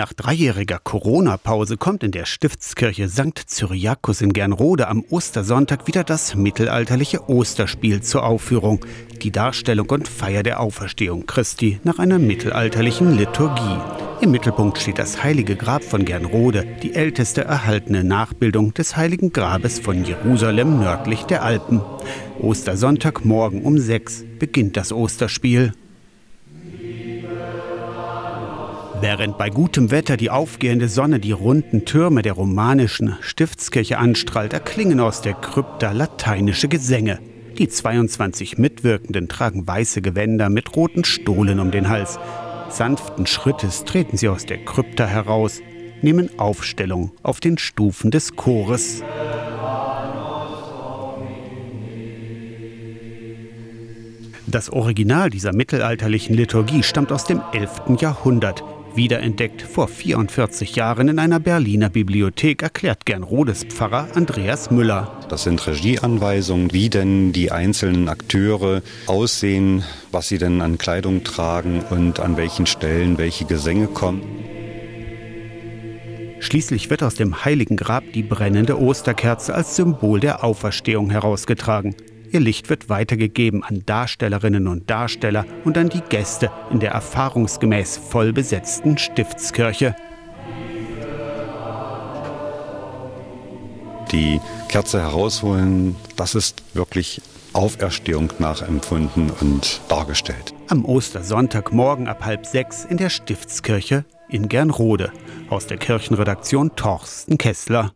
Nach dreijähriger Corona-Pause kommt in der Stiftskirche St. Cyriakus in Gernrode am Ostersonntag wieder das mittelalterliche Osterspiel zur Aufführung. Die Darstellung und Feier der Auferstehung Christi nach einer mittelalterlichen Liturgie. Im Mittelpunkt steht das Heilige Grab von Gernrode, die älteste erhaltene Nachbildung des Heiligen Grabes von Jerusalem nördlich der Alpen. Ostersonntag morgen um sechs beginnt das Osterspiel. Während bei gutem Wetter die aufgehende Sonne die runden Türme der romanischen Stiftskirche anstrahlt, erklingen aus der Krypta lateinische Gesänge. Die 22 Mitwirkenden tragen weiße Gewänder mit roten Stohlen um den Hals. Sanften Schrittes treten sie aus der Krypta heraus, nehmen Aufstellung auf den Stufen des Chores. Das Original dieser mittelalterlichen Liturgie stammt aus dem 11. Jahrhundert wiederentdeckt vor 44 Jahren in einer Berliner Bibliothek, erklärt gern Rodes Pfarrer Andreas Müller. Das sind Regieanweisungen, wie denn die einzelnen Akteure aussehen, was sie denn an Kleidung tragen und an welchen Stellen welche Gesänge kommen. Schließlich wird aus dem heiligen Grab die brennende Osterkerze als Symbol der Auferstehung herausgetragen. Ihr Licht wird weitergegeben an Darstellerinnen und Darsteller und an die Gäste in der erfahrungsgemäß voll besetzten Stiftskirche. Die Kerze herausholen, das ist wirklich Auferstehung nachempfunden und dargestellt. Am Ostersonntagmorgen ab halb sechs in der Stiftskirche in Gernrode. Aus der Kirchenredaktion Torsten Kessler.